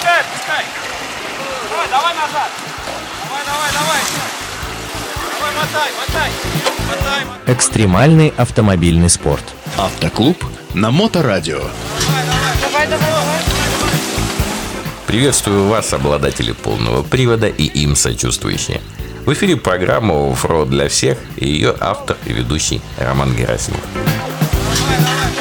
отпускай, отпускай. Давай, давай назад. Давай, давай, давай. Давай, мотай, мотай. Мотай, мотай. Экстремальный автомобильный спорт. Автоклуб на Моторадио. Давай, давай, давай. Приветствую вас, обладатели полного привода и им сочувствующие. В эфире программа «Оффроуд для всех» и ее автор и ведущий Роман Герасимов. Давай, давай, давай.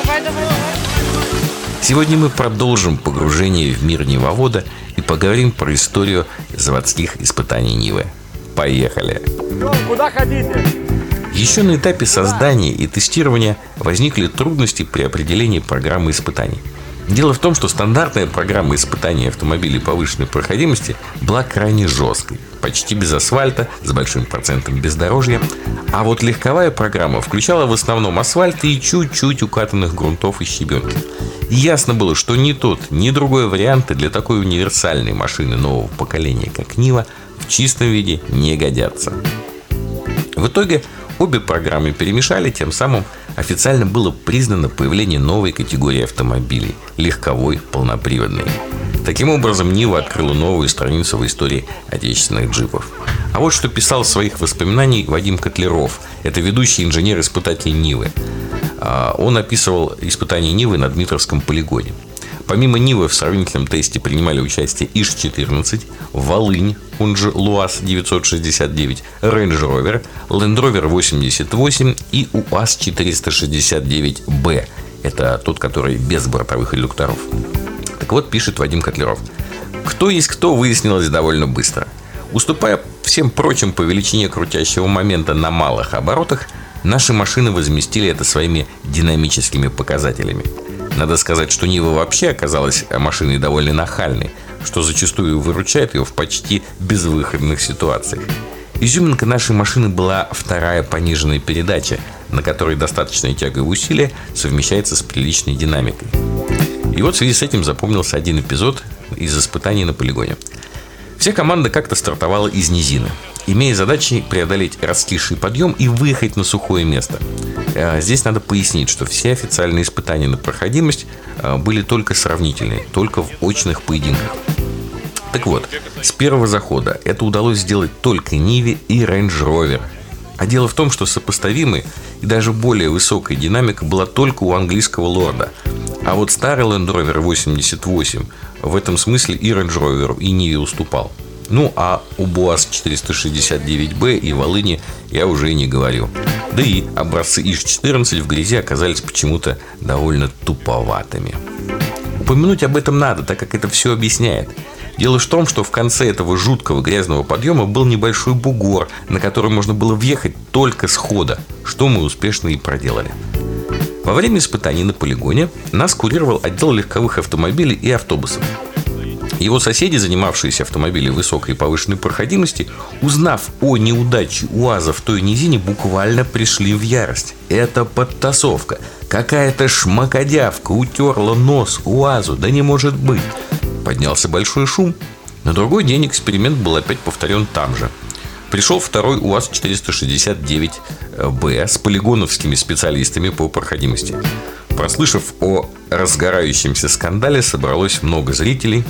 Сегодня мы продолжим погружение в мир Нивовода и поговорим про историю заводских испытаний Нивы. Поехали! Куда хотите? Еще на этапе создания и тестирования возникли трудности при определении программы испытаний. Дело в том, что стандартная программа испытаний автомобилей повышенной проходимости была крайне жесткой, почти без асфальта, с большим процентом бездорожья, а вот легковая программа включала в основном асфальт и чуть-чуть укатанных грунтов и щебенки. Ясно было, что ни тот, ни другой варианты для такой универсальной машины нового поколения, как Нива, в чистом виде не годятся. В итоге обе программы перемешали, тем самым официально было признано появление новой категории автомобилей – легковой полноприводный. Таким образом, Нива открыла новую страницу в истории отечественных джипов. А вот что писал в своих воспоминаниях Вадим Котлеров. Это ведущий инженер-испытатель Нивы. А, Он описывал испытания Нивы на Дмитровском полигоне. Помимо Нивы в сравнительном тесте принимали участие ИЖ-14, Волынь, он же ЛуАЗ 969, Range Rover, Land Rover 88 и УАЗ 469Б. Это тот, который без бортовых редукторов. Так вот, пишет Вадим Котлеров. Кто есть кто, выяснилось довольно быстро. Уступая всем прочим по величине крутящего момента на малых оборотах, наши машины возместили это своими динамическими показателями. Надо сказать, что Нива вообще оказалась машиной довольно нахальной, что зачастую выручает ее в почти безвыходных ситуациях. Изюминка нашей машины была вторая пониженная передача, на которой достаточная тяга и усилия совмещается с приличной динамикой. И вот в связи с этим запомнился один эпизод из испытаний на полигоне. Вся команда как-то стартовала из низины, имея задачей преодолеть раскисший подъем и выехать на сухое место. Э, Здесь надо пояснить, что все официальные испытания на проходимость э, были только сравнительные, только в очных поединках. Так вот, с первого захода это удалось сделать только Ниве и Range Rover. А дело в том, что сопоставимой и даже более высокая динамика была только у английского лорда. А вот старый Land Rover 88 в этом смысле и Range Rover, и Ниве уступал. Ну, а у БУАЗ 469Б и Волыни я уже и не говорю. Да и образцы ИЖ-14 в грязи оказались почему-то довольно туповатыми. Упомянуть об этом надо, так как это все объясняет. Дело в том, что в конце этого жуткого грязного подъема был небольшой бугор, на который можно было въехать только с хода, что мы успешно и проделали. Во время испытаний на полигоне нас курировал отдел легковых автомобилей и автобусов. Его соседи, занимавшиеся автомобилями высокой и повышенной проходимости, узнав о неудаче УАЗа в той низине, буквально пришли в ярость. Это подтасовка. Какая-то шмакодявка утерла нос УАЗу. Да не может быть. Поднялся большой шум. На другой день эксперимент был опять повторен там же. Пришел второй УАЗ-469Б с полигоновскими специалистами по проходимости. Прослышав о разгорающемся скандале, собралось много зрителей.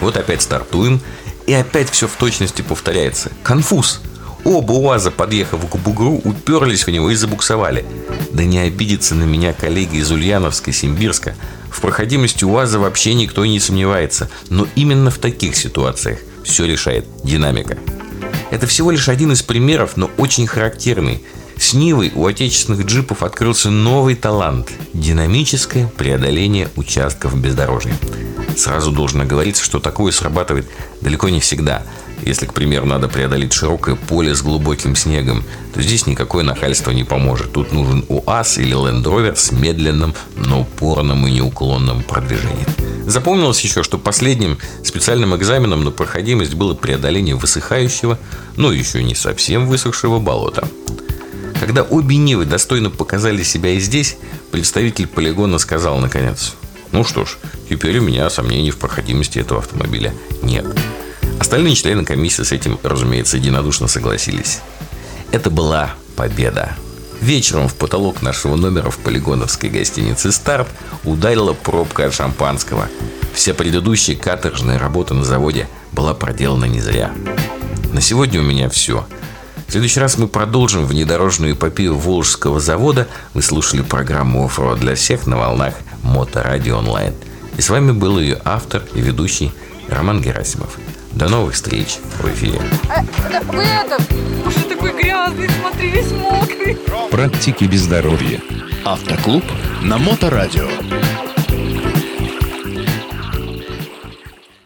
Вот опять стартуем, и опять все в точности повторяется. Конфуз. Оба УАЗа, подъехав к бугру, уперлись в него и забуксовали. Да не обидится на меня коллеги из Ульяновска, Симбирска. В проходимости УАЗа вообще никто не сомневается. Но именно в таких ситуациях все решает динамика. Это всего лишь один из примеров, но очень характерный. С Нивой у отечественных джипов открылся новый талант – динамическое преодоление участков бездорожья. Сразу должно говориться, что такое срабатывает далеко не всегда. Если, к примеру, надо преодолеть широкое поле с глубоким снегом, то здесь никакое нахальство не поможет. Тут нужен УАЗ или Land Rover с медленным, но упорным и неуклонным продвижением. Запомнилось еще, что последним специальным экзаменом на проходимость было преодоление высыхающего, но еще не совсем высохшего болота. Когда обе Нивы достойно показали себя и здесь, представитель полигона сказал наконец, ну что ж, теперь у меня сомнений в проходимости этого автомобиля нет. Остальные члены комиссии с этим, разумеется, единодушно согласились. Это была победа. Вечером в потолок нашего номера в полигоновской гостинице «Старт» ударила пробка от шампанского. Вся предыдущая каторжная работа на заводе была проделана не зря. На сегодня у меня все. В следующий раз мы продолжим внедорожную эпопею Волжского завода. Вы слушали программу «Оффроуд для всех» на волнах Моторадио онлайн. И с вами был ее автор и ведущий Роман Герасимов. До новых встреч в эфире. Э, Вы это... Боже, такой грязный, смотри, весь мокрый. Практики без здоровья. Автоклуб на Моторадио.